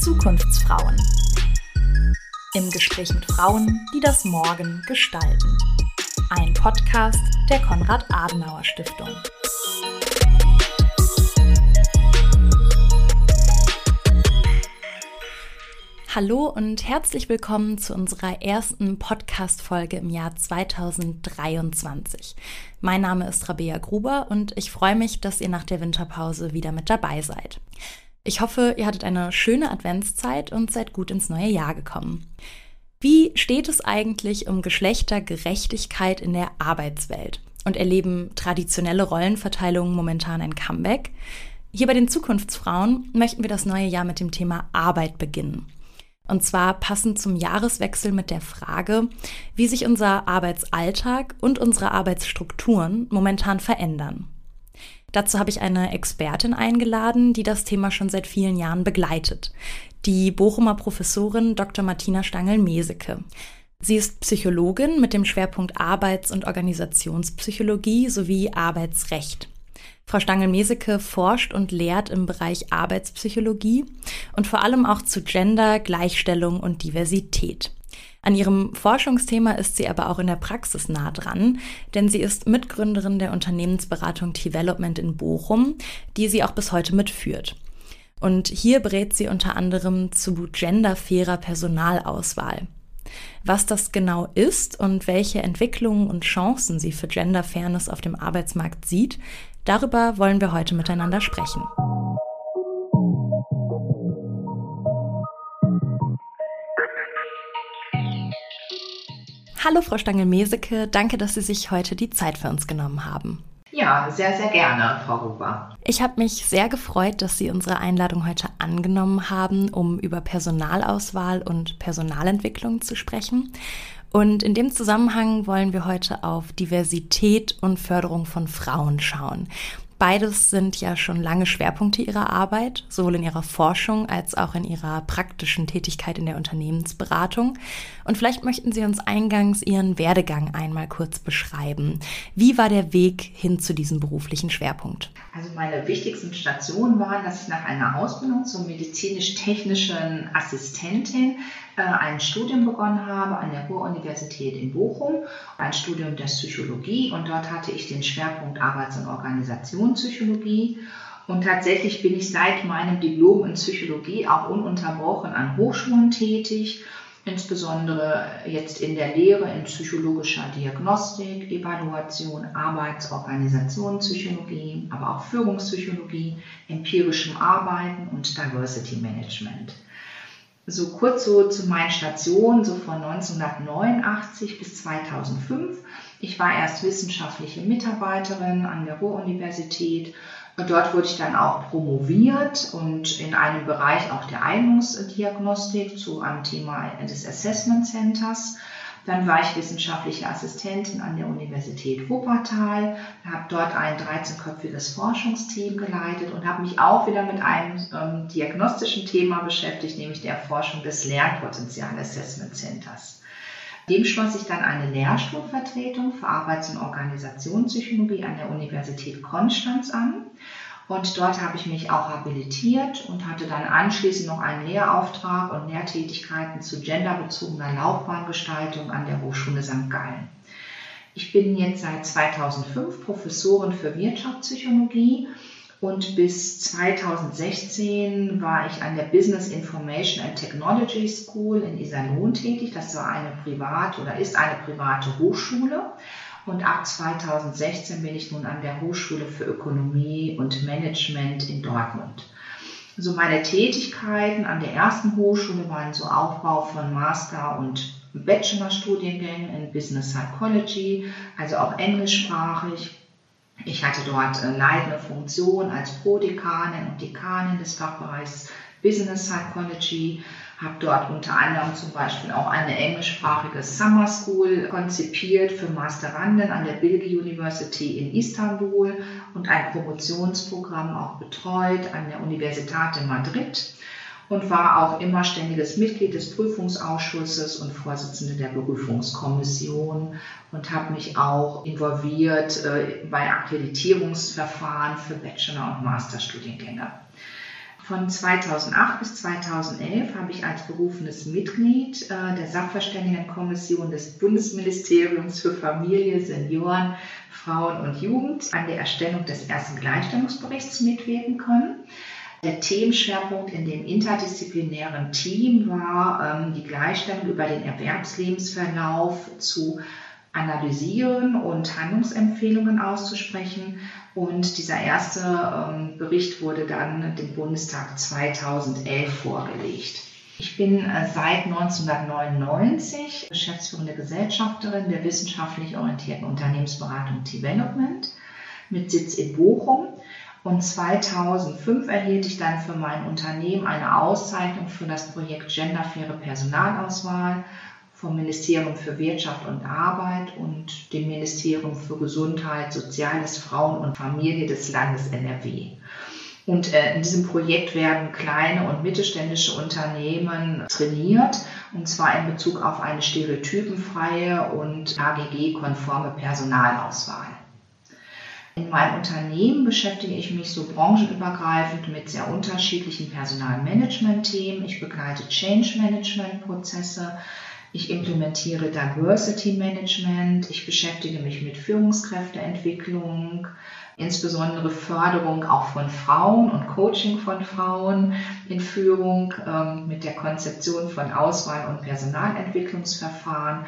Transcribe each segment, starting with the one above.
Zukunftsfrauen. Im Gespräch mit Frauen, die das Morgen gestalten. Ein Podcast der Konrad-Adenauer-Stiftung. Hallo und herzlich willkommen zu unserer ersten Podcast-Folge im Jahr 2023. Mein Name ist Rabea Gruber und ich freue mich, dass ihr nach der Winterpause wieder mit dabei seid. Ich hoffe, ihr hattet eine schöne Adventszeit und seid gut ins neue Jahr gekommen. Wie steht es eigentlich um Geschlechtergerechtigkeit in der Arbeitswelt? Und erleben traditionelle Rollenverteilungen momentan ein Comeback? Hier bei den Zukunftsfrauen möchten wir das neue Jahr mit dem Thema Arbeit beginnen. Und zwar passend zum Jahreswechsel mit der Frage, wie sich unser Arbeitsalltag und unsere Arbeitsstrukturen momentan verändern. Dazu habe ich eine Expertin eingeladen, die das Thema schon seit vielen Jahren begleitet. Die Bochumer Professorin Dr. Martina Stangl-Meseke. Sie ist Psychologin mit dem Schwerpunkt Arbeits- und Organisationspsychologie sowie Arbeitsrecht. Frau Stangel-Meseke forscht und lehrt im Bereich Arbeitspsychologie und vor allem auch zu Gender, Gleichstellung und Diversität. An ihrem Forschungsthema ist sie aber auch in der Praxis nah dran, denn sie ist Mitgründerin der Unternehmensberatung Development in Bochum, die sie auch bis heute mitführt. Und hier berät sie unter anderem zu genderfairer Personalauswahl. Was das genau ist und welche Entwicklungen und Chancen sie für Genderfairness auf dem Arbeitsmarkt sieht, Darüber wollen wir heute miteinander sprechen. Hallo Frau Stangel-Meseke, danke, dass Sie sich heute die Zeit für uns genommen haben. Ja, sehr, sehr gerne, Frau Huber. Ich habe mich sehr gefreut, dass Sie unsere Einladung heute angenommen haben, um über Personalauswahl und Personalentwicklung zu sprechen. Und in dem Zusammenhang wollen wir heute auf Diversität und Förderung von Frauen schauen. Beides sind ja schon lange Schwerpunkte ihrer Arbeit, sowohl in ihrer Forschung als auch in ihrer praktischen Tätigkeit in der Unternehmensberatung. Und vielleicht möchten Sie uns eingangs Ihren Werdegang einmal kurz beschreiben. Wie war der Weg hin zu diesem beruflichen Schwerpunkt? Also meine wichtigsten Stationen waren, dass ich nach einer Ausbildung zur medizinisch-technischen Assistentin ein Studium begonnen habe an der Ruhr-Universität in Bochum, ein Studium der Psychologie und dort hatte ich den Schwerpunkt Arbeits- und Organisationspsychologie. Und tatsächlich bin ich seit meinem Diplom in Psychologie auch ununterbrochen an Hochschulen tätig, insbesondere jetzt in der Lehre in psychologischer Diagnostik, Evaluation, Arbeits-, Organisationspsychologie, aber auch Führungspsychologie, empirischem Arbeiten und Diversity Management so kurz so zu meinen Stationen, so von 1989 bis 2005. Ich war erst wissenschaftliche Mitarbeiterin an der Ruhr-Universität. Dort wurde ich dann auch promoviert und in einem Bereich auch der Eignungsdiagnostik zu einem Thema des Assessment Centers. Dann war ich wissenschaftliche Assistentin an der Universität Wuppertal, habe dort ein 13-köpfiges Forschungsteam geleitet und habe mich auch wieder mit einem ähm, diagnostischen Thema beschäftigt, nämlich der Erforschung des Lernpotenzial Assessment Centers. Dem schloss ich dann eine Lehrstuhlvertretung für Arbeits- und Organisationspsychologie an der Universität Konstanz an. Und dort habe ich mich auch habilitiert und hatte dann anschließend noch einen Lehrauftrag und Lehrtätigkeiten zu genderbezogener Laufbahngestaltung an der Hochschule St. Gallen. Ich bin jetzt seit 2005 Professorin für Wirtschaftspsychologie und bis 2016 war ich an der Business Information and Technology School in Iserlohn tätig. Das war eine private oder ist eine private Hochschule. Und ab 2016 bin ich nun an der Hochschule für Ökonomie und Management in Dortmund. So meine Tätigkeiten an der ersten Hochschule waren so Aufbau von Master- und Bachelorstudiengängen in Business Psychology, also auch englischsprachig. Ich hatte dort äh, leitende Funktion als Prodekanin und Dekanin des Fachbereichs Business Psychology habe dort unter anderem zum Beispiel auch eine englischsprachige Summer School konzipiert für Masteranden an der Bilgi University in Istanbul und ein Promotionsprogramm auch betreut an der Universität in Madrid. und war auch immer ständiges Mitglied des Prüfungsausschusses und Vorsitzende der Berufungskommission und habe mich auch involviert äh, bei Akkreditierungsverfahren für Bachelor- und Masterstudiengänge. Von 2008 bis 2011 habe ich als berufenes Mitglied äh, der Sachverständigenkommission des Bundesministeriums für Familie, Senioren, Frauen und Jugend an der Erstellung des ersten Gleichstellungsberichts mitwirken können. Der Themenschwerpunkt in dem interdisziplinären Team war, ähm, die Gleichstellung über den Erwerbslebensverlauf zu analysieren und Handlungsempfehlungen auszusprechen. Und dieser erste ähm, Bericht wurde dann dem Bundestag 2011 vorgelegt. Ich bin äh, seit 1999 geschäftsführende Gesellschafterin der wissenschaftlich orientierten Unternehmensberatung Development mit Sitz in Bochum. Und 2005 erhielt ich dann für mein Unternehmen eine Auszeichnung für das Projekt Genderfaire Personalauswahl vom Ministerium für Wirtschaft und Arbeit und dem Ministerium für Gesundheit, Soziales, Frauen und Familie des Landes NRW. Und äh, in diesem Projekt werden kleine und mittelständische Unternehmen trainiert, und zwar in Bezug auf eine stereotypenfreie und AGG-konforme Personalauswahl. In meinem Unternehmen beschäftige ich mich so branchenübergreifend mit sehr unterschiedlichen Personalmanagement-Themen. Ich begleite Change-Management-Prozesse, ich implementiere Diversity Management, ich beschäftige mich mit Führungskräfteentwicklung, insbesondere Förderung auch von Frauen und Coaching von Frauen in Führung ähm, mit der Konzeption von Auswahl- und Personalentwicklungsverfahren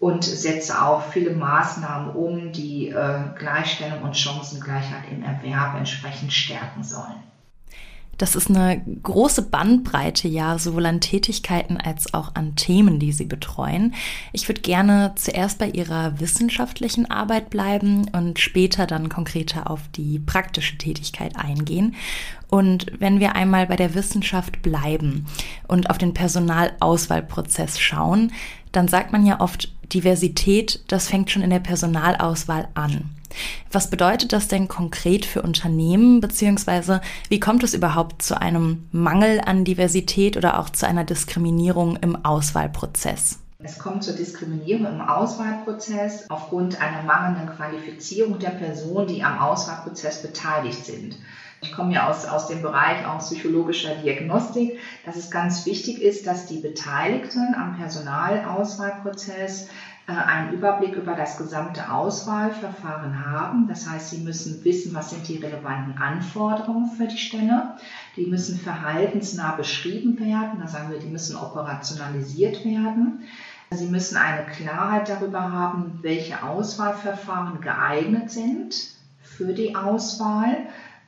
und setze auch viele Maßnahmen um, die äh, Gleichstellung und Chancengleichheit im Erwerb entsprechend stärken sollen. Das ist eine große Bandbreite, ja, sowohl an Tätigkeiten als auch an Themen, die Sie betreuen. Ich würde gerne zuerst bei Ihrer wissenschaftlichen Arbeit bleiben und später dann konkreter auf die praktische Tätigkeit eingehen. Und wenn wir einmal bei der Wissenschaft bleiben und auf den Personalauswahlprozess schauen, dann sagt man ja oft, Diversität, das fängt schon in der Personalauswahl an. Was bedeutet das denn konkret für Unternehmen, beziehungsweise wie kommt es überhaupt zu einem Mangel an Diversität oder auch zu einer Diskriminierung im Auswahlprozess? Es kommt zur Diskriminierung im Auswahlprozess aufgrund einer mangelnden Qualifizierung der Personen, die am Auswahlprozess beteiligt sind. Ich komme ja aus, aus dem Bereich auch psychologischer Diagnostik, dass es ganz wichtig ist, dass die Beteiligten am Personalauswahlprozess einen Überblick über das gesamte Auswahlverfahren haben. Das heißt, sie müssen wissen, was sind die relevanten Anforderungen für die Stelle. Die müssen verhaltensnah beschrieben werden. Da sagen wir, die müssen operationalisiert werden. Sie müssen eine Klarheit darüber haben, welche Auswahlverfahren geeignet sind für die Auswahl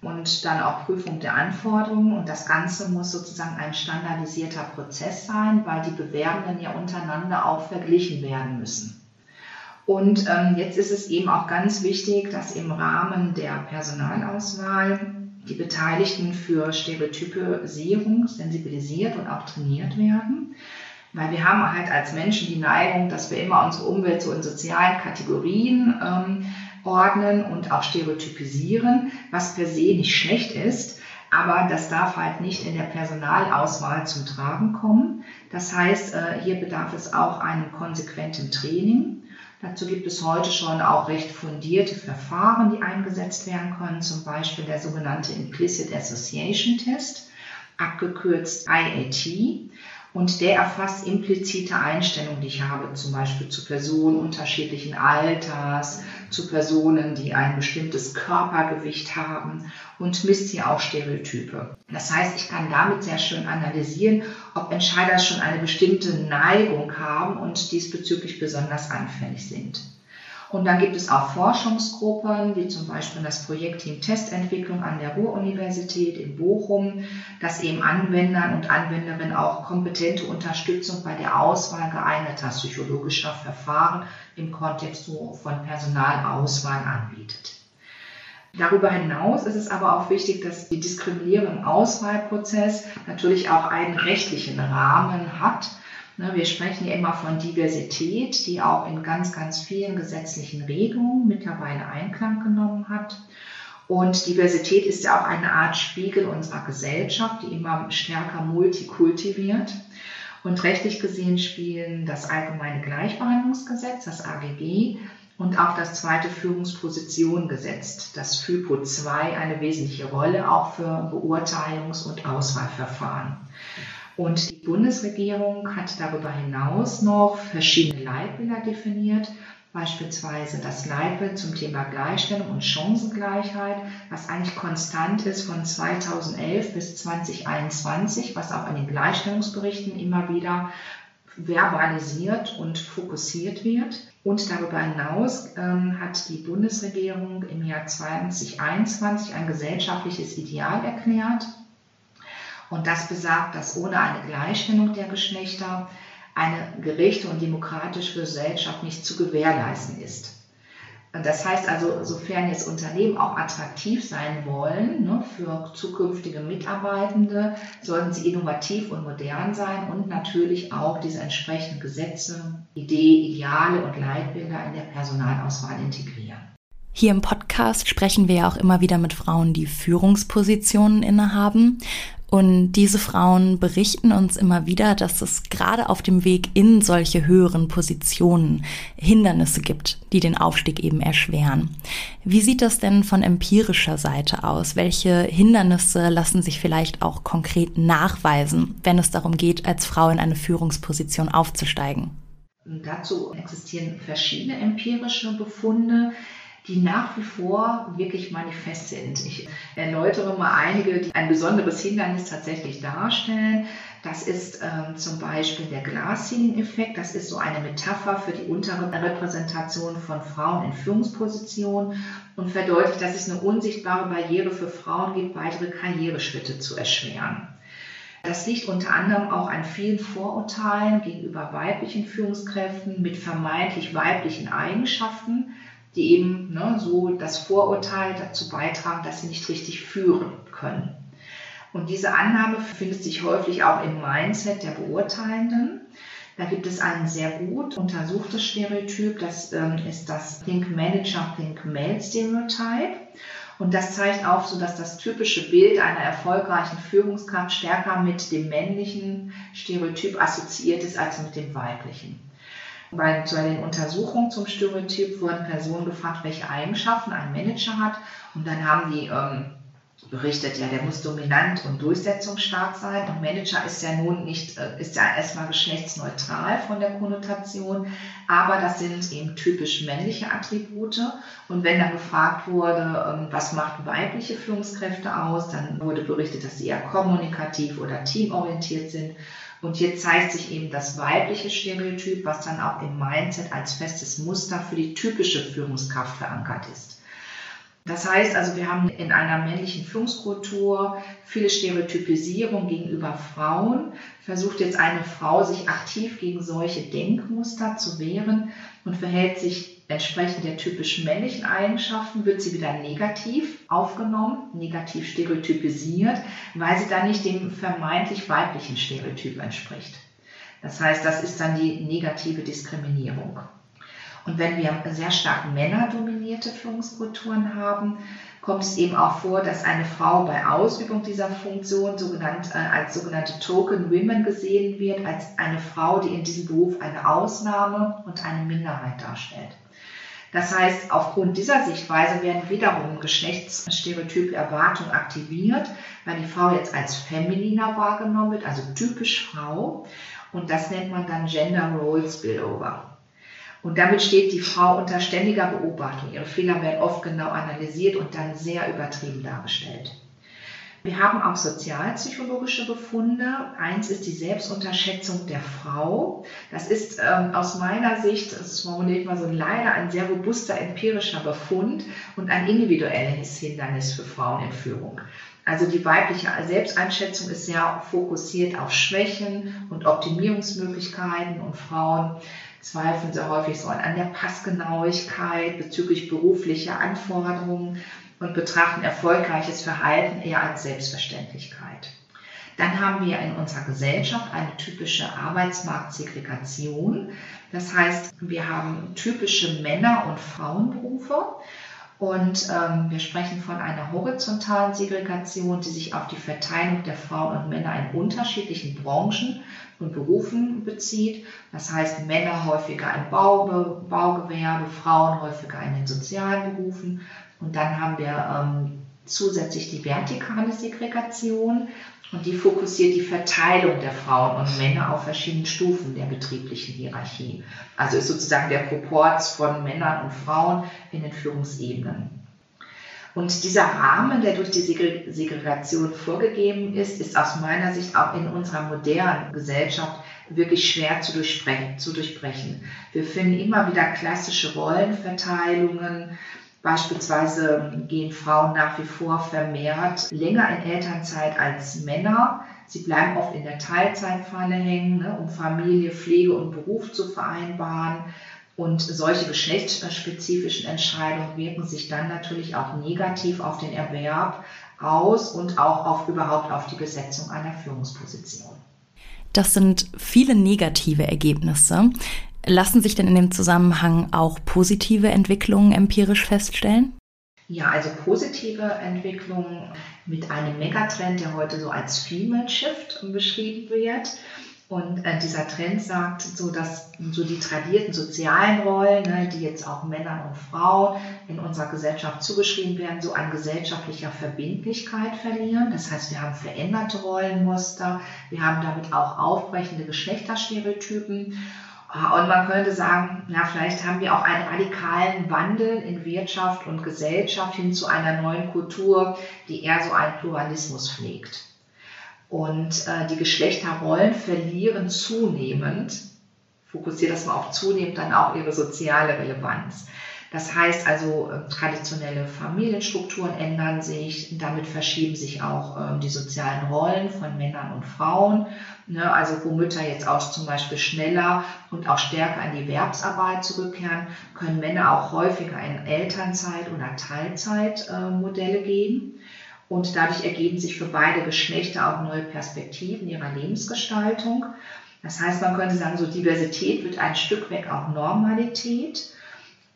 und dann auch Prüfung der Anforderungen. Und das Ganze muss sozusagen ein standardisierter Prozess sein, weil die Bewerbenden ja untereinander auch verglichen werden müssen. Und ähm, jetzt ist es eben auch ganz wichtig, dass im Rahmen der Personalauswahl die Beteiligten für Stereotypisierung sensibilisiert und auch trainiert werden. Weil wir haben halt als Menschen die Neigung, dass wir immer unsere Umwelt so in sozialen Kategorien ähm, ordnen und auch stereotypisieren, was per se nicht schlecht ist. Aber das darf halt nicht in der Personalauswahl zum Tragen kommen. Das heißt, äh, hier bedarf es auch einem konsequenten Training. Dazu gibt es heute schon auch recht fundierte Verfahren, die eingesetzt werden können, zum Beispiel der sogenannte Implicit Association Test, abgekürzt IAT. Und der erfasst implizite Einstellungen, die ich habe, zum Beispiel zu Personen unterschiedlichen Alters, zu Personen, die ein bestimmtes Körpergewicht haben und misst hier auch Stereotype. Das heißt, ich kann damit sehr schön analysieren, ob Entscheider schon eine bestimmte Neigung haben und diesbezüglich besonders anfällig sind. Und dann gibt es auch Forschungsgruppen, wie zum Beispiel das Projektteam Testentwicklung an der Ruhr-Universität in Bochum, das eben Anwendern und Anwenderinnen auch kompetente Unterstützung bei der Auswahl geeigneter psychologischer Verfahren im Kontext von Personalauswahl anbietet. Darüber hinaus ist es aber auch wichtig, dass die Diskriminierung im Auswahlprozess natürlich auch einen rechtlichen Rahmen hat wir sprechen ja immer von Diversität, die auch in ganz, ganz vielen gesetzlichen Regelungen mittlerweile Einklang genommen hat. Und Diversität ist ja auch eine Art Spiegel unserer Gesellschaft, die immer stärker multikultiviert. Und rechtlich gesehen spielen das Allgemeine Gleichbehandlungsgesetz, das AGG, und auch das zweite Führungspositionengesetz, das FIPO 2, eine wesentliche Rolle auch für Beurteilungs- und Auswahlverfahren. Und die Bundesregierung hat darüber hinaus noch verschiedene Leitbilder definiert, beispielsweise das Leitbild zum Thema Gleichstellung und Chancengleichheit, was eigentlich konstant ist von 2011 bis 2021, was auch in den Gleichstellungsberichten immer wieder verbalisiert und fokussiert wird. Und darüber hinaus ähm, hat die Bundesregierung im Jahr 2021 ein gesellschaftliches Ideal erklärt. Und das besagt, dass ohne eine Gleichstellung der Geschlechter eine gerechte und demokratische Gesellschaft nicht zu gewährleisten ist. Das heißt also, sofern jetzt Unternehmen auch attraktiv sein wollen ne, für zukünftige Mitarbeitende, sollten sie innovativ und modern sein und natürlich auch diese entsprechenden Gesetze, Ideen, Ideale und Leitbilder in der Personalauswahl integrieren. Hier im Podcast sprechen wir ja auch immer wieder mit Frauen, die Führungspositionen innehaben. Und diese Frauen berichten uns immer wieder, dass es gerade auf dem Weg in solche höheren Positionen Hindernisse gibt, die den Aufstieg eben erschweren. Wie sieht das denn von empirischer Seite aus? Welche Hindernisse lassen sich vielleicht auch konkret nachweisen, wenn es darum geht, als Frau in eine Führungsposition aufzusteigen? Dazu existieren verschiedene empirische Befunde die nach wie vor wirklich manifest sind. Ich erläutere mal einige, die ein besonderes Hindernis tatsächlich darstellen. Das ist ähm, zum Beispiel der Glass-Ceiling-Effekt. Das ist so eine Metapher für die Unterrepräsentation von Frauen in Führungspositionen und verdeutlicht, dass es eine unsichtbare Barriere für Frauen gibt, weitere Karriereschritte zu erschweren. Das liegt unter anderem auch an vielen Vorurteilen gegenüber weiblichen Führungskräften mit vermeintlich weiblichen Eigenschaften, die eben ne, so das Vorurteil dazu beitragen, dass sie nicht richtig führen können. Und diese Annahme findet sich häufig auch im Mindset der Beurteilenden. Da gibt es ein sehr gut untersuchtes Stereotyp, das ähm, ist das Think Manager, Think Male Stereotype. Und das zeigt auf, so dass das typische Bild einer erfolgreichen Führungskraft stärker mit dem männlichen Stereotyp assoziiert ist als mit dem weiblichen. Bei, bei den Untersuchungen zum Stereotyp wurden Personen gefragt, welche Eigenschaften ein Manager hat. Und dann haben die ähm, berichtet, ja, der muss dominant und durchsetzungsstark sein. Und Manager ist ja nun nicht, äh, ist ja erstmal geschlechtsneutral von der Konnotation, aber das sind eben typisch männliche Attribute. Und wenn dann gefragt wurde, ähm, was macht weibliche Führungskräfte aus, dann wurde berichtet, dass sie eher kommunikativ oder teamorientiert sind. Und hier zeigt sich eben das weibliche Stereotyp, was dann auch im Mindset als festes Muster für die typische Führungskraft verankert ist. Das heißt also, wir haben in einer männlichen Führungskultur viele Stereotypisierung gegenüber Frauen. Versucht jetzt eine Frau, sich aktiv gegen solche Denkmuster zu wehren und verhält sich entsprechend der typisch männlichen Eigenschaften wird sie wieder negativ aufgenommen, negativ stereotypisiert, weil sie dann nicht dem vermeintlich weiblichen Stereotyp entspricht. Das heißt, das ist dann die negative Diskriminierung. Und wenn wir sehr stark männerdominierte Führungskulturen haben, kommt es eben auch vor, dass eine Frau bei Ausübung dieser Funktion sogenannt, äh, als sogenannte Token Women gesehen wird, als eine Frau, die in diesem Beruf eine Ausnahme und eine Minderheit darstellt. Das heißt, aufgrund dieser Sichtweise werden wiederum geschlechtsstereotype Erwartungen aktiviert, weil die Frau jetzt als femininer wahrgenommen wird, also typisch Frau. Und das nennt man dann Gender Role Spillover. Und damit steht die Frau unter ständiger Beobachtung. Ihre Fehler werden oft genau analysiert und dann sehr übertrieben dargestellt. Wir haben auch sozialpsychologische Befunde. Eins ist die Selbstunterschätzung der Frau. Das ist ähm, aus meiner Sicht, das formuliert man so leider ein sehr robuster empirischer Befund und ein individuelles Hindernis für Frauen in Führung. Also die weibliche Selbsteinschätzung ist sehr fokussiert auf Schwächen und Optimierungsmöglichkeiten und Frauen zweifeln sehr häufig so an der Passgenauigkeit bezüglich beruflicher Anforderungen und betrachten erfolgreiches Verhalten eher als Selbstverständlichkeit. Dann haben wir in unserer Gesellschaft eine typische Arbeitsmarktsegregation. Das heißt, wir haben typische Männer- und Frauenberufe Und ähm, wir sprechen von einer horizontalen Segregation, die sich auf die Verteilung der Frauen und Männer in unterschiedlichen Branchen und Berufen bezieht. Das heißt, Männer häufiger im Bau, Baugewerbe, Frauen häufiger in den sozialen Berufen. Und dann haben wir ähm, zusätzlich die vertikale Segregation und die fokussiert die Verteilung der Frauen und Männer auf verschiedenen Stufen der betrieblichen Hierarchie. Also ist sozusagen der Proporz von Männern und Frauen in den Führungsebenen. Und dieser Rahmen, der durch die Segregation vorgegeben ist, ist aus meiner Sicht auch in unserer modernen Gesellschaft wirklich schwer zu durchbrechen. Zu durchbrechen. Wir finden immer wieder klassische Rollenverteilungen, Beispielsweise gehen Frauen nach wie vor vermehrt länger in Elternzeit als Männer. Sie bleiben oft in der Teilzeitfalle hängen, ne, um Familie, Pflege und Beruf zu vereinbaren. Und solche geschlechtsspezifischen Entscheidungen wirken sich dann natürlich auch negativ auf den Erwerb aus und auch auf überhaupt auf die Besetzung einer Führungsposition. Das sind viele negative Ergebnisse. Lassen sich denn in dem Zusammenhang auch positive Entwicklungen empirisch feststellen? Ja, also positive Entwicklungen mit einem Megatrend, der heute so als Female Shift beschrieben wird. Und äh, dieser Trend sagt so, dass so die tradierten sozialen Rollen, ne, die jetzt auch Männern und Frauen in unserer Gesellschaft zugeschrieben werden, so an gesellschaftlicher Verbindlichkeit verlieren. Das heißt, wir haben veränderte Rollenmuster, wir haben damit auch aufbrechende Geschlechterstereotypen und man könnte sagen, ja, vielleicht haben wir auch einen radikalen Wandel in Wirtschaft und Gesellschaft hin zu einer neuen Kultur, die eher so einen Pluralismus pflegt. Und äh, die Geschlechterrollen verlieren zunehmend, fokussiert das mal auf zunehmend, dann auch ihre soziale Relevanz. Das heißt also, äh, traditionelle Familienstrukturen ändern sich, damit verschieben sich auch äh, die sozialen Rollen von Männern und Frauen. Ne? Also wo Mütter jetzt auch zum Beispiel schneller und auch stärker in die Erwerbsarbeit zurückkehren, können Männer auch häufiger in Elternzeit- oder Teilzeitmodelle gehen. Und dadurch ergeben sich für beide Geschlechter auch neue Perspektiven ihrer Lebensgestaltung. Das heißt, man könnte sagen, so Diversität wird ein Stück weg auch Normalität.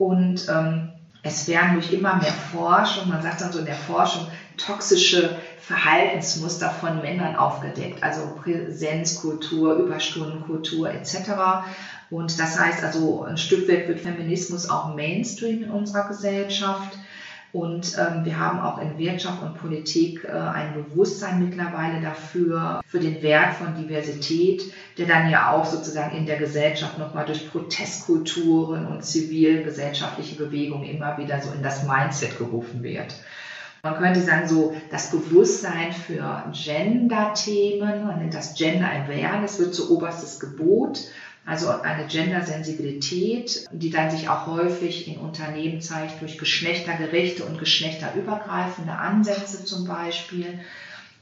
Und ähm, es werden durch immer mehr Forschung, man sagt dann so in der Forschung, toxische Verhaltensmuster von Männern aufgedeckt, also Präsenzkultur, Überstundenkultur etc. Und das heißt also, ein Stück weit wird Feminismus auch Mainstream in unserer Gesellschaft. Und ähm, wir haben auch in Wirtschaft und Politik äh, ein Bewusstsein mittlerweile dafür, für den Wert von Diversität, der dann ja auch sozusagen in der Gesellschaft nochmal durch Protestkulturen und zivilgesellschaftliche Bewegungen immer wieder so in das Mindset gerufen wird. Man könnte sagen, so das Bewusstsein für Gender-Themen, man nennt das Gender Awareness, wird zu oberstes Gebot also eine Gendersensibilität, die dann sich auch häufig in Unternehmen zeigt durch geschlechtergerechte und geschlechterübergreifende Ansätze zum Beispiel.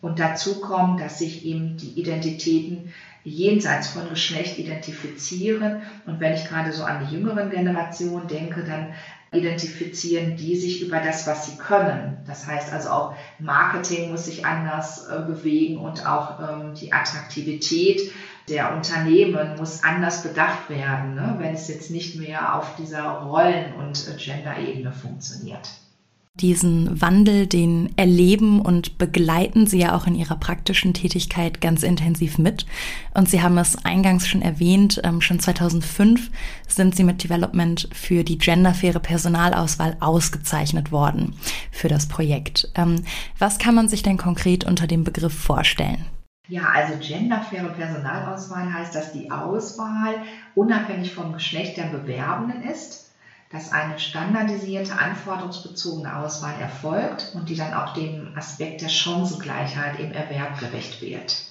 Und dazu kommt, dass sich eben die Identitäten jenseits von Geschlecht identifizieren. Und wenn ich gerade so an die jüngeren Generationen denke, dann identifizieren die sich über das, was sie können. Das heißt also auch Marketing muss sich anders äh, bewegen und auch ähm, die Attraktivität der Unternehmen muss anders bedacht werden, ne, wenn es jetzt nicht mehr auf dieser Rollen- und Gender-Ebene funktioniert. Diesen Wandel, den erleben und begleiten Sie ja auch in Ihrer praktischen Tätigkeit ganz intensiv mit. Und Sie haben es eingangs schon erwähnt, ähm, schon 2005 sind Sie mit Development für die genderfaire Personalauswahl ausgezeichnet worden für das Projekt. Ähm, was kann man sich denn konkret unter dem Begriff vorstellen? Ja, also genderfaire Personalauswahl heißt, dass die Auswahl unabhängig vom Geschlecht der Bewerbenden ist, dass eine standardisierte, anforderungsbezogene Auswahl erfolgt und die dann auch dem Aspekt der Chancengleichheit im Erwerb gerecht wird.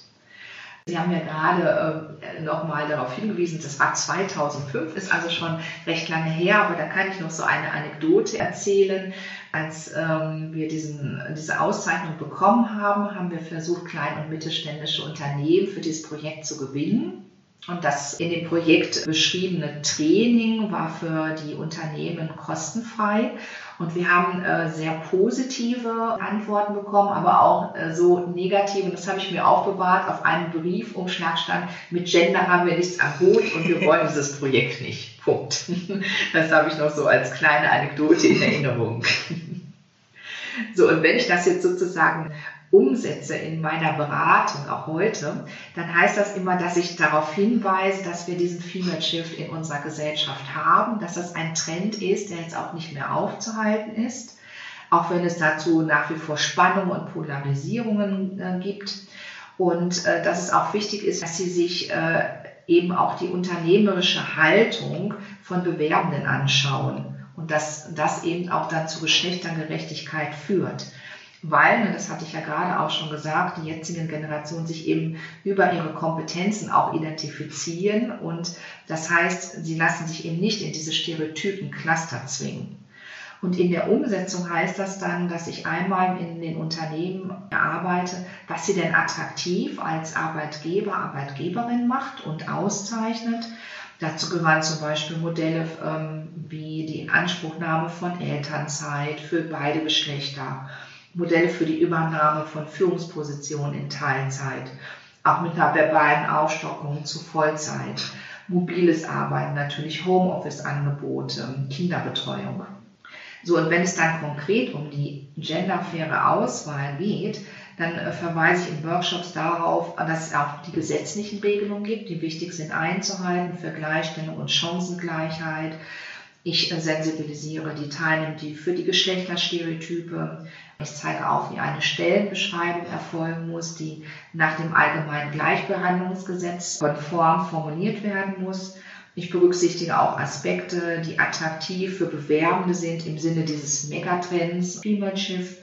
Sie haben ja gerade äh, nochmal darauf hingewiesen, das war 2005, ist also schon recht lange her, aber da kann ich noch so eine Anekdote erzählen. Als ähm, wir diesen, diese Auszeichnung bekommen haben, haben wir versucht, klein- und mittelständische Unternehmen für dieses Projekt zu gewinnen. Und das in dem Projekt beschriebene Training war für die Unternehmen kostenfrei. Und wir haben äh, sehr positive Antworten bekommen, aber auch äh, so negative. Das habe ich mir aufbewahrt. Auf einem Briefumschlag stand, mit Gender haben wir nichts am Hut und wir wollen dieses Projekt nicht. Punkt. Das habe ich noch so als kleine Anekdote in Erinnerung. So, und wenn ich das jetzt sozusagen umsetze in meiner Beratung, auch heute, dann heißt das immer, dass ich darauf hinweise, dass wir diesen Female Shift in unserer Gesellschaft haben, dass das ein Trend ist, der jetzt auch nicht mehr aufzuhalten ist, auch wenn es dazu nach wie vor Spannungen und Polarisierungen äh, gibt. Und äh, dass es auch wichtig ist, dass sie sich äh, eben auch die unternehmerische Haltung von Bewerbenden anschauen und dass das eben auch dann zu Geschlechtergerechtigkeit führt weil, und das hatte ich ja gerade auch schon gesagt, die jetzigen Generationen sich eben über ihre Kompetenzen auch identifizieren und das heißt, sie lassen sich eben nicht in diese stereotypen Cluster zwingen. Und in der Umsetzung heißt das dann, dass ich einmal in den Unternehmen erarbeite, was sie denn attraktiv als Arbeitgeber, Arbeitgeberin macht und auszeichnet. Dazu gehören zum Beispiel Modelle ähm, wie die Inanspruchnahme von Elternzeit für beide Geschlechter Modelle für die Übernahme von Führungspositionen in Teilzeit, auch mit einer verbalen Aufstockung zu Vollzeit, mobiles Arbeiten, natürlich Homeoffice-Angebote, Kinderbetreuung. So, und wenn es dann konkret um die genderfaire Auswahl geht, dann äh, verweise ich in Workshops darauf, dass es auch die gesetzlichen Regelungen gibt, die wichtig sind einzuhalten für Gleichstellung und Chancengleichheit. Ich äh, sensibilisiere die Teilnehmer für die Geschlechterstereotype. Ich zeige auf, wie eine Stellenbeschreibung erfolgen muss, die nach dem allgemeinen Gleichbehandlungsgesetz konform formuliert werden muss. Ich berücksichtige auch Aspekte, die attraktiv für Bewerbende sind im Sinne dieses Megatrends Shift.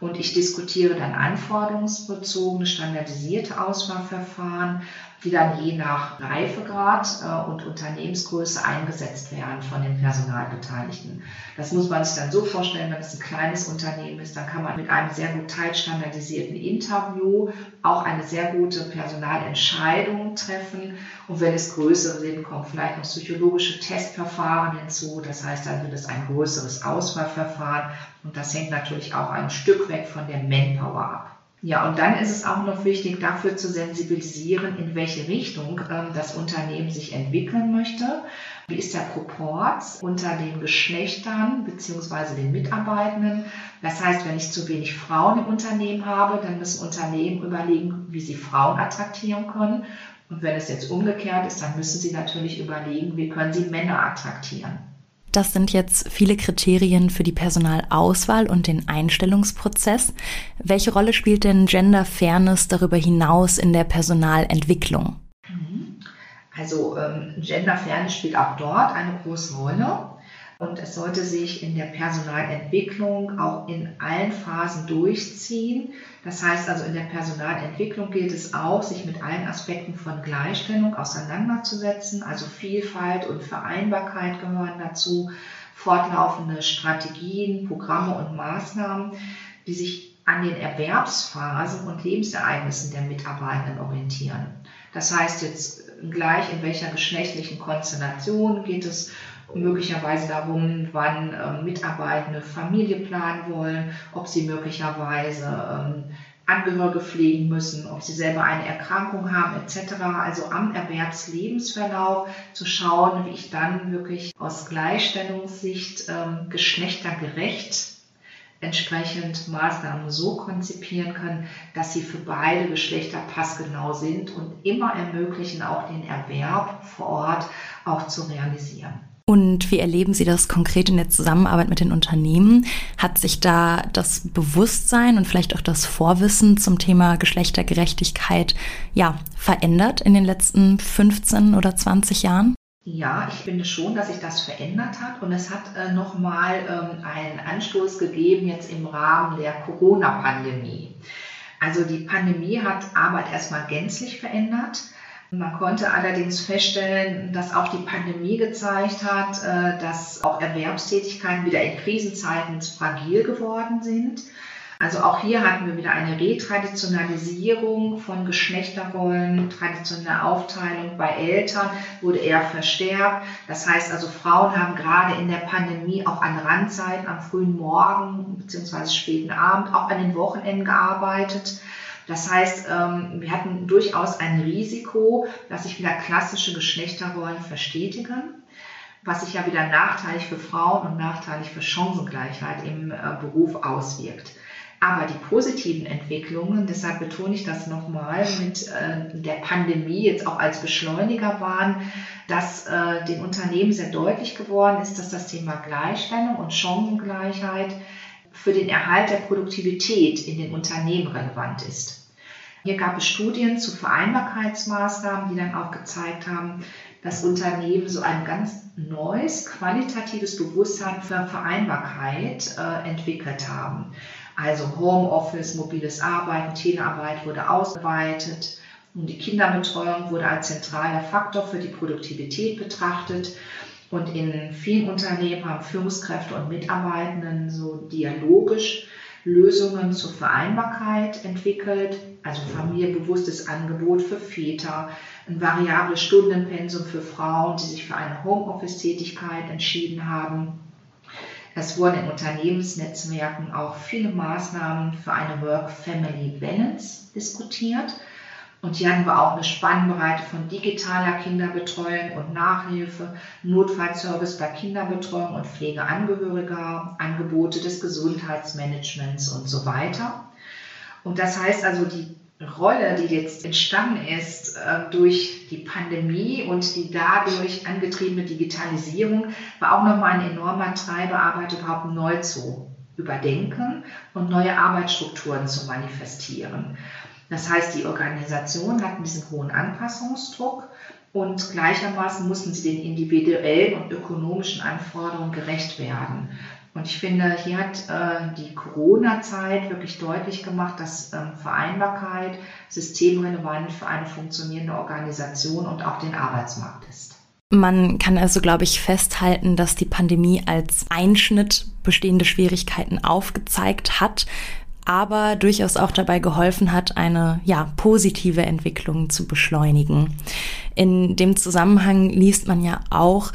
Und ich diskutiere dann anforderungsbezogene, standardisierte Auswahlverfahren die dann je nach Reifegrad äh, und Unternehmensgröße eingesetzt werden von den Personalbeteiligten. Das muss man sich dann so vorstellen, wenn es ein kleines Unternehmen ist, dann kann man mit einem sehr gut teilstandardisierten Interview auch eine sehr gute Personalentscheidung treffen. Und wenn es größere sind, kommen vielleicht noch psychologische Testverfahren hinzu. Das heißt, dann wird es ein größeres Auswahlverfahren. Und das hängt natürlich auch ein Stück weg von der Manpower ab. Ja, und dann ist es auch noch wichtig, dafür zu sensibilisieren, in welche Richtung ähm, das Unternehmen sich entwickeln möchte. Wie ist der Proport unter den Geschlechtern bzw. den Mitarbeitenden? Das heißt, wenn ich zu wenig Frauen im Unternehmen habe, dann müssen Unternehmen überlegen, wie sie Frauen attraktieren können. Und wenn es jetzt umgekehrt ist, dann müssen sie natürlich überlegen, wie können sie Männer attraktieren. Das sind jetzt viele Kriterien für die Personalauswahl und den Einstellungsprozess. Welche Rolle spielt denn Gender Fairness darüber hinaus in der Personalentwicklung? Mhm. Also ähm, Gender Fairness spielt auch dort eine große Rolle. Und es sollte sich in der Personalentwicklung auch in allen Phasen durchziehen. Das heißt also, in der Personalentwicklung gilt es auch, sich mit allen Aspekten von Gleichstellung auseinanderzusetzen. Also Vielfalt und Vereinbarkeit gehören dazu, fortlaufende Strategien, Programme und Maßnahmen, die sich an den Erwerbsphasen und Lebensereignissen der Mitarbeitenden orientieren. Das heißt jetzt gleich in welcher geschlechtlichen Konstellation geht es möglicherweise darum, wann ähm, Mitarbeitende Familie planen wollen, ob sie möglicherweise ähm, Angehörige pflegen müssen, ob sie selber eine Erkrankung haben etc. Also am Erwerbslebensverlauf zu schauen, wie ich dann wirklich aus Gleichstellungssicht ähm, geschlechtergerecht entsprechend Maßnahmen so konzipieren kann, dass sie für beide Geschlechter passgenau sind und immer ermöglichen, auch den Erwerb vor Ort auch zu realisieren. Und wie erleben Sie das konkret in der Zusammenarbeit mit den Unternehmen? Hat sich da das Bewusstsein und vielleicht auch das Vorwissen zum Thema Geschlechtergerechtigkeit ja verändert in den letzten 15 oder 20 Jahren? Ja, ich finde schon, dass sich das verändert hat und es hat äh, nochmal ähm, einen Anstoß gegeben jetzt im Rahmen der Corona-Pandemie. Also die Pandemie hat Arbeit erstmal gänzlich verändert. Man konnte allerdings feststellen, dass auch die Pandemie gezeigt hat, äh, dass auch Erwerbstätigkeiten wieder in Krisenzeiten fragil geworden sind. Also auch hier hatten wir wieder eine Retraditionalisierung von Geschlechterrollen, traditionelle Aufteilung bei Eltern wurde eher verstärkt. Das heißt also, Frauen haben gerade in der Pandemie auch an Randzeiten, am frühen Morgen bzw. späten Abend, auch an den Wochenenden gearbeitet. Das heißt, ähm, wir hatten durchaus ein Risiko, dass sich wieder klassische Geschlechterrollen verstetigen was sich ja wieder nachteilig für Frauen und nachteilig für Chancengleichheit im äh, Beruf auswirkt. Aber die positiven Entwicklungen, deshalb betone ich das nochmal, mit äh, der Pandemie jetzt auch als Beschleuniger waren, dass äh, den Unternehmen sehr deutlich geworden ist, dass das Thema Gleichstellung und Chancengleichheit für den Erhalt der Produktivität in den Unternehmen relevant ist. Hier gab es Studien zu Vereinbarkeitsmaßnahmen, die dann auch gezeigt haben, dass Unternehmen so ein ganz neues qualitatives Bewusstsein für Vereinbarkeit äh, entwickelt haben. Also Homeoffice, mobiles Arbeiten, Telearbeit wurde ausgeweitet und die Kinderbetreuung wurde als zentraler Faktor für die Produktivität betrachtet. Und in vielen Unternehmen haben Führungskräfte und Mitarbeitenden so dialogisch Lösungen zur Vereinbarkeit entwickelt, also familienbewusstes Angebot für Väter, ein variables Stundenpensum für Frauen, die sich für eine Homeoffice-Tätigkeit entschieden haben es wurden in Unternehmensnetzwerken auch viele Maßnahmen für eine Work-Family-Balance diskutiert. Und hier hatten wir auch eine Spannbreite von digitaler Kinderbetreuung und Nachhilfe, Notfallservice bei Kinderbetreuung und Pflegeangehöriger, Angebote des Gesundheitsmanagements und so weiter. Und das heißt also, die Rolle, die jetzt entstanden ist äh, durch die Pandemie und die dadurch angetriebene Digitalisierung, war auch nochmal ein enormer Treiber, Arbeit überhaupt neu zu überdenken und neue Arbeitsstrukturen zu manifestieren. Das heißt, die Organisationen hatten diesen hohen Anpassungsdruck und gleichermaßen mussten sie den individuellen und ökonomischen Anforderungen gerecht werden. Und ich finde, hier hat äh, die Corona-Zeit wirklich deutlich gemacht, dass ähm, Vereinbarkeit systemrelevant für eine funktionierende Organisation und auch den Arbeitsmarkt ist. Man kann also, glaube ich, festhalten, dass die Pandemie als Einschnitt bestehende Schwierigkeiten aufgezeigt hat, aber durchaus auch dabei geholfen hat, eine ja, positive Entwicklung zu beschleunigen. In dem Zusammenhang liest man ja auch,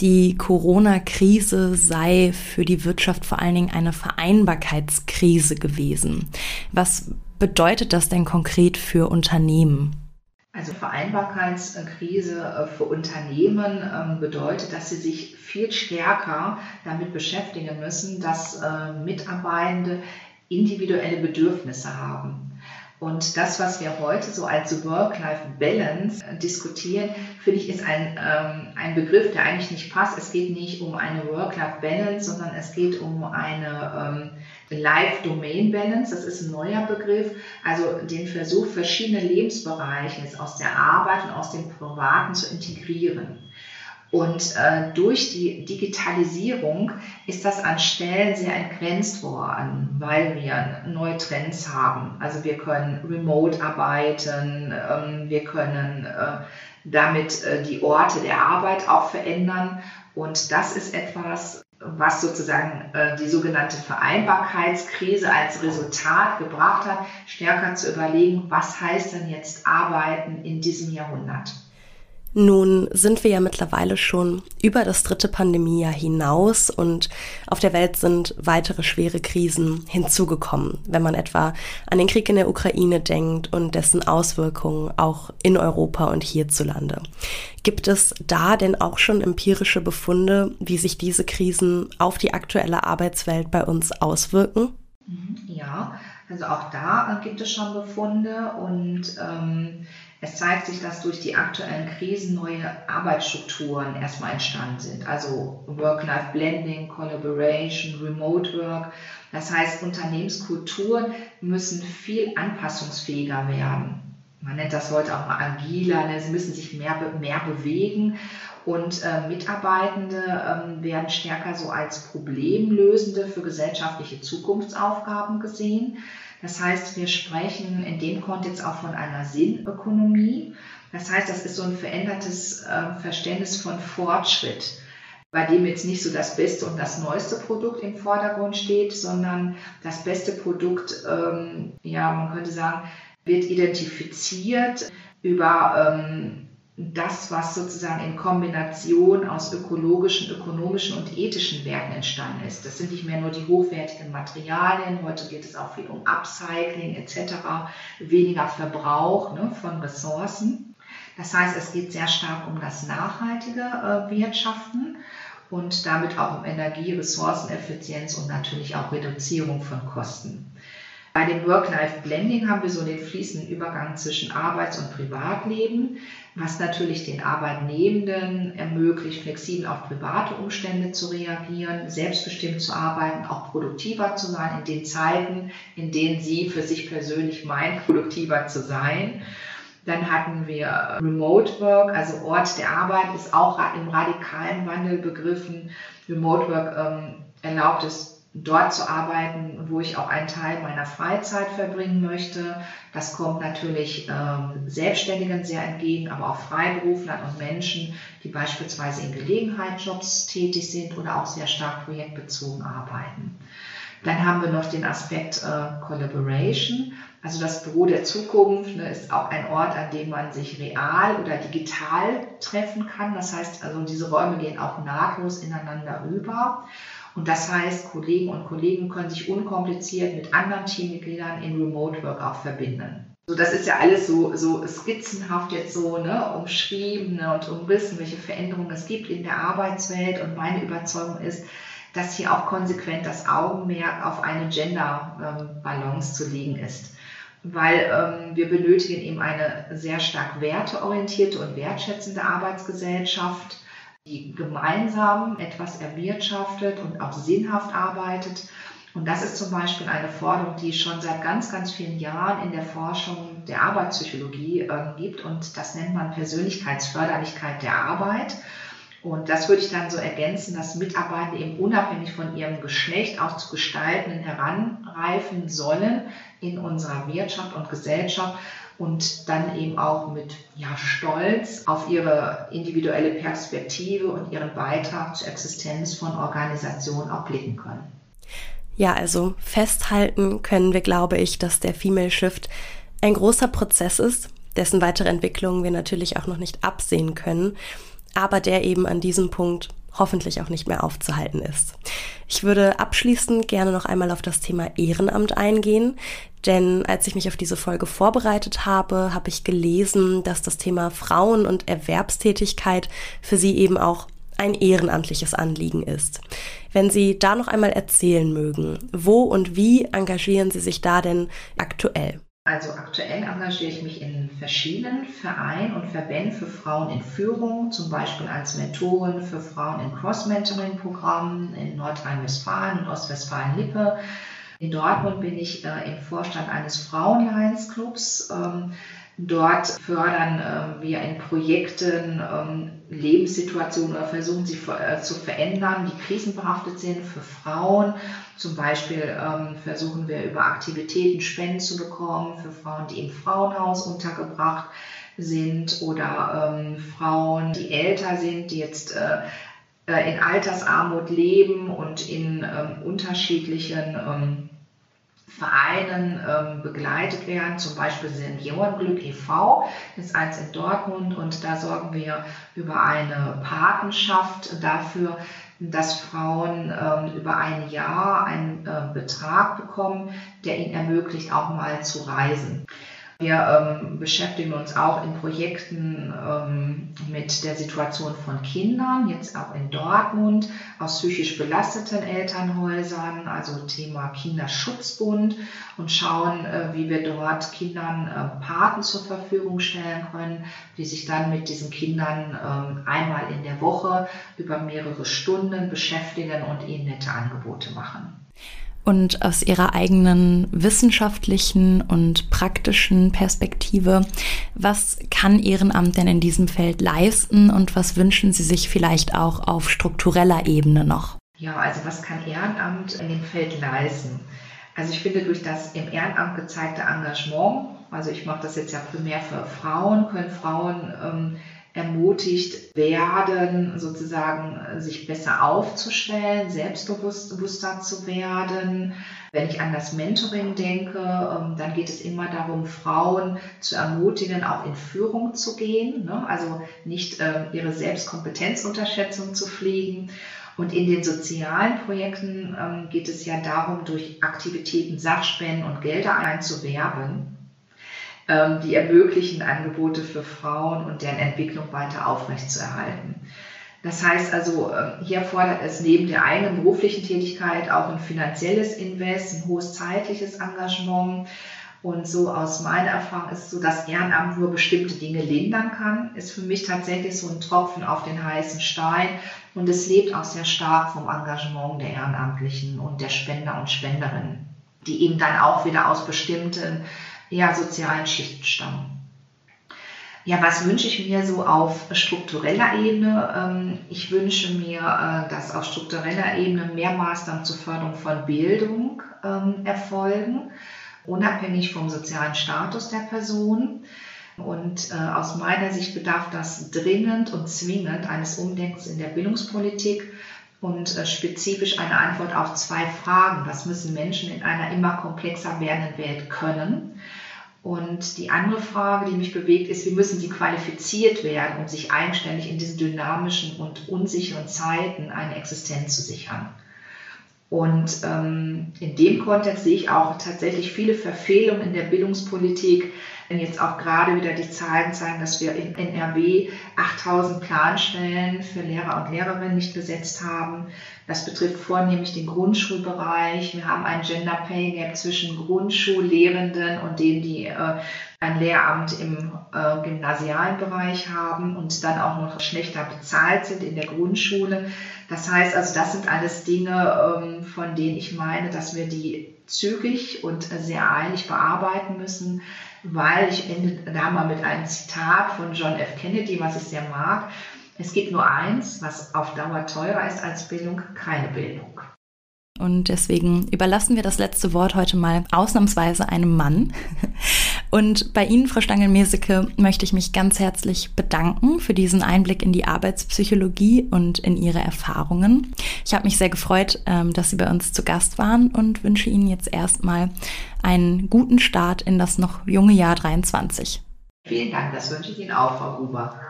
die Corona-Krise sei für die Wirtschaft vor allen Dingen eine Vereinbarkeitskrise gewesen. Was bedeutet das denn konkret für Unternehmen? Also Vereinbarkeitskrise äh, für Unternehmen ähm, bedeutet, dass sie sich viel stärker damit beschäftigen müssen, dass äh, Mitarbeitende individuelle Bedürfnisse haben. Und das, was wir heute so als Work-Life-Balance diskutieren, finde ich, ist ein, ähm, ein Begriff, der eigentlich nicht passt. Es geht nicht um eine Work-Life-Balance, sondern es geht um eine ähm, Life-Domain-Balance. Das ist ein neuer Begriff. Also den Versuch, verschiedene Lebensbereiche aus der Arbeit und aus dem Privaten zu integrieren. Und äh, durch die Digitalisierung ist das an Stellen sehr entgrenzt worden, weil wir neue Trends haben. Also wir können remote arbeiten, ähm, wir können äh, damit äh, die Orte der Arbeit auch verändern. Und das ist etwas, was sozusagen äh, die sogenannte Vereinbarkeitskrise als Resultat gebracht hat, stärker zu überlegen, was heißt denn jetzt Arbeiten in diesem Jahrhundert. Nun sind wir ja mittlerweile schon über das dritte Pandemiejahr hinaus und auf der Welt sind weitere schwere Krisen hinzugekommen, wenn man etwa an den Krieg in der Ukraine denkt und dessen Auswirkungen auch in Europa und hierzulande. Gibt es da denn auch schon empirische Befunde, wie sich diese Krisen auf die aktuelle Arbeitswelt bei uns auswirken? Mhm, ja, also auch da gibt es schon Befunde und ähm, es zeigt sich, dass durch die aktuellen Krisen neue Arbeitsstrukturen erstmal entstanden sind. Also Work-Life-Blending, Collaboration, Remote Work. Das heißt, Unternehmenskulturen müssen viel anpassungsfähiger werden. Man nennt das heute auch mal agiler, ne? sie müssen sich mehr, mehr bewegen und äh, Mitarbeitende ähm, werden stärker so als Problemlösende für gesellschaftliche Zukunftsaufgaben gesehen. Das heißt, wir sprechen in dem Kontext auch von einer Sinnökonomie. Das heißt, das ist so ein verändertes äh, Verständnis von Fortschritt. bei dem jetzt nicht so das beste und das neueste Produkt im Vordergrund steht, sondern das beste Produkt, ähm, ja, man könnte sagen, wird identifiziert über ähm, das, was sozusagen in Kombination aus ökologischen, ökonomischen und ethischen Werten entstanden ist. Das sind nicht mehr nur die hochwertigen Materialien, heute geht es auch viel um Upcycling etc., weniger Verbrauch ne, von Ressourcen. Das heißt, es geht sehr stark um das nachhaltige äh, Wirtschaften und damit auch um Energie, Ressourceneffizienz und natürlich auch Reduzierung von Kosten. Bei dem Work-Life-Blending haben wir so den fließenden Übergang zwischen Arbeits- und Privatleben, was natürlich den Arbeitnehmenden ermöglicht, flexibel auf private Umstände zu reagieren, selbstbestimmt zu arbeiten, auch produktiver zu sein in den Zeiten, in denen sie für sich persönlich meinen, produktiver zu sein. Dann hatten wir Remote Work, also Ort der Arbeit ist auch im radikalen Wandel begriffen. Remote Work ähm, erlaubt es, dort zu arbeiten, wo ich auch einen Teil meiner Freizeit verbringen möchte. Das kommt natürlich ähm, Selbstständigen sehr entgegen, aber auch Freiberuflern und Menschen, die beispielsweise in Gelegenheitsjobs tätig sind oder auch sehr stark projektbezogen arbeiten. Dann haben wir noch den Aspekt äh, Collaboration. Also das Büro der Zukunft ne, ist auch ein Ort, an dem man sich real oder digital treffen kann. Das heißt, also diese Räume gehen auch nahtlos ineinander über. Und das heißt, Kollegen und Kollegen können sich unkompliziert mit anderen Teammitgliedern in Remote Work auch verbinden. So, das ist ja alles so, so skizzenhaft jetzt so ne, umschrieben ne, und umrissen, welche Veränderungen es gibt in der Arbeitswelt. Und meine Überzeugung ist, dass hier auch konsequent das Augenmerk auf eine Gender-Balance zu legen ist weil ähm, wir benötigen eben eine sehr stark werteorientierte und wertschätzende Arbeitsgesellschaft, die gemeinsam etwas erwirtschaftet und auch sinnhaft arbeitet. Und das ist zum Beispiel eine Forderung, die es schon seit ganz, ganz vielen Jahren in der Forschung der Arbeitspsychologie äh, gibt. Und das nennt man Persönlichkeitsförderlichkeit der Arbeit. Und das würde ich dann so ergänzen, dass Mitarbeitende eben unabhängig von ihrem Geschlecht auch zu Gestalten heranreifen sollen in unserer Wirtschaft und Gesellschaft und dann eben auch mit ja, Stolz auf ihre individuelle Perspektive und ihren Beitrag zur Existenz von Organisationen auch blicken können. Ja, also festhalten können wir, glaube ich, dass der Female Shift ein großer Prozess ist, dessen weitere Entwicklungen wir natürlich auch noch nicht absehen können aber der eben an diesem Punkt hoffentlich auch nicht mehr aufzuhalten ist. Ich würde abschließend gerne noch einmal auf das Thema Ehrenamt eingehen, denn als ich mich auf diese Folge vorbereitet habe, habe ich gelesen, dass das Thema Frauen und Erwerbstätigkeit für Sie eben auch ein ehrenamtliches Anliegen ist. Wenn Sie da noch einmal erzählen mögen, wo und wie engagieren Sie sich da denn aktuell? Also aktuell engagiere ich mich in verschiedenen Vereinen und Verbänden für Frauen in Führung, zum Beispiel als Mentorin für Frauen in Cross-Mentoring-Programmen in Nordrhein-Westfalen und Ostwestfalen-Lippe. In Dortmund bin ich äh, im Vorstand eines Frauenlions-Clubs. Ähm, Dort fördern äh, wir in Projekten ähm, Lebenssituationen oder versuchen sie äh, zu verändern, die krisenbehaftet sind für Frauen. Zum Beispiel ähm, versuchen wir über Aktivitäten Spenden zu bekommen für Frauen, die im Frauenhaus untergebracht sind oder ähm, Frauen, die älter sind, die jetzt äh, äh in Altersarmut leben und in ähm, unterschiedlichen ähm, Vereinen ähm, begleitet werden, zum Beispiel Seniorenglück e.V., ist eins in Dortmund und da sorgen wir über eine Patenschaft dafür, dass Frauen ähm, über ein Jahr einen äh, Betrag bekommen, der ihnen ermöglicht, auch mal zu reisen. Wir ähm, beschäftigen uns auch in Projekten ähm, mit der Situation von Kindern, jetzt auch in Dortmund, aus psychisch belasteten Elternhäusern, also Thema Kinderschutzbund und schauen, äh, wie wir dort Kindern äh, Paten zur Verfügung stellen können, die sich dann mit diesen Kindern äh, einmal in der Woche über mehrere Stunden beschäftigen und ihnen nette Angebote machen und aus ihrer eigenen wissenschaftlichen und praktischen Perspektive, was kann Ehrenamt denn in diesem Feld leisten und was wünschen Sie sich vielleicht auch auf struktureller Ebene noch? Ja, also was kann Ehrenamt in dem Feld leisten? Also ich finde, durch das im Ehrenamt gezeigte Engagement, also ich mache das jetzt ja primär für Frauen, können Frauen ähm, ermutigt werden, sozusagen sich besser aufzustellen, selbstbewusster zu werden. Wenn ich an das Mentoring denke, ähm, dann geht es immer darum, Frauen zu ermutigen, auch in Führung zu gehen, ne? also nicht ähm, ihre Selbstkompetenzunterschätzung zu pflegen. Und in den sozialen Projekten ähm, geht es ja darum, durch Aktivitäten Sachspenden und Gelder einzuwerben die ermöglichen Angebote für Frauen und deren Entwicklung weiter aufrechtzuerhalten. Das heißt also, ähm, hier fordert es neben der eigenen beruflichen Tätigkeit auch ein finanzielles Invest, ein hohes zeitliches Engagement. Und so aus meiner Erfahrung ist es so, dass Ehrenamt nur bestimmte Dinge lindern kann, ist für mich tatsächlich so ein Tropfen auf den heißen Stein. Und es lebt auch sehr stark vom Engagement der Ehrenamtlichen und der Spender und Spenderinnen, die eben dann auch wieder aus bestimmten ja, sozialen Schichten stammen. Ja, was wünsche ich mir so auf struktureller Ebene? Ähm, ich wünsche mir, äh, dass auf struktureller Ebene mehr Maßnahmen zur Förderung von Bildung ähm, erfolgen, unabhängig vom sozialen Status der Person. Und äh, aus meiner Sicht bedarf das dringend und zwingend eines Umdenkens in der Bildungspolitik und äh, spezifisch eine Antwort auf zwei Fragen. Was müssen Menschen in einer immer komplexer werdenden Welt können? Und die andere Frage, die mich bewegt, ist, wie müssen sie qualifiziert werden, um sich eigenständig in diesen dynamischen und unsicheren Zeiten eine Existenz zu sichern? Und ähm, in dem Kontext sehe ich auch tatsächlich viele Verfehlungen in der Bildungspolitik, jetzt auch gerade wieder die Zahlen zeigen, dass wir in NRW 8000 Planstellen für Lehrer und Lehrerinnen nicht besetzt haben. Das betrifft vornehmlich den Grundschulbereich. Wir haben ein Gender Pay Gap zwischen Grundschullehrenden und denen, die äh, ein Lehramt im äh, gymnasialen Bereich haben und dann auch noch schlechter bezahlt sind in der Grundschule. Das heißt also, das sind alles Dinge, ähm, von denen ich meine, dass wir die zügig und sehr eilig bearbeiten müssen weil ich ende da mal mit einem Zitat von John F. Kennedy, was ich sehr mag. Es gibt nur eins, was auf Dauer teurer ist als Bildung, keine Bildung. Und deswegen überlassen wir das letzte Wort heute mal ausnahmsweise einem Mann. Und bei Ihnen, Frau Stangel-Meseke, möchte ich mich ganz herzlich bedanken für diesen Einblick in die Arbeitspsychologie und in Ihre Erfahrungen. Ich habe mich sehr gefreut, ähm, dass Sie bei uns zu Gast waren und wünsche Ihnen jetzt erstmal einen guten Start in das noch junge Jahr 23. Vielen Dank, das wünsche ich Ihnen auch, Frau Gruber.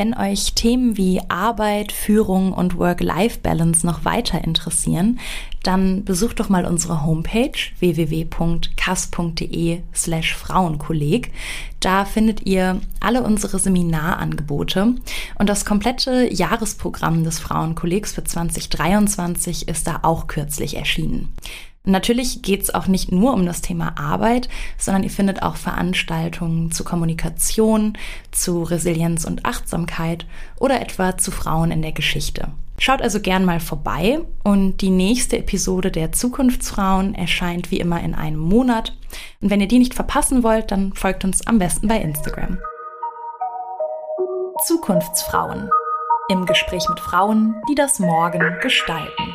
Wenn euch Themen wie Arbeit, Führung und Work-Life-Balance noch weiter interessieren, dann besucht doch mal unsere Homepage www.kass.de slash Frauenkolleg. Da findet ihr alle unsere Seminarangebote und das komplette Jahresprogramm des Frauenkollegs für 2023 ist da auch kürzlich erschienen. Natürlich geht es auch nicht nur um das Thema Arbeit, sondern ihr findet auch Veranstaltungen zu Kommunikation, zu Resilienz und Achtsamkeit oder etwa zu Frauen in der Geschichte. Schaut also gern mal vorbei und die nächste Episode der Zukunftsfrauen erscheint wie immer in einem Monat. Und wenn ihr die nicht verpassen wollt, dann folgt uns am besten bei Instagram. Zukunftsfrauen. Im Gespräch mit Frauen, die das Morgen gestalten.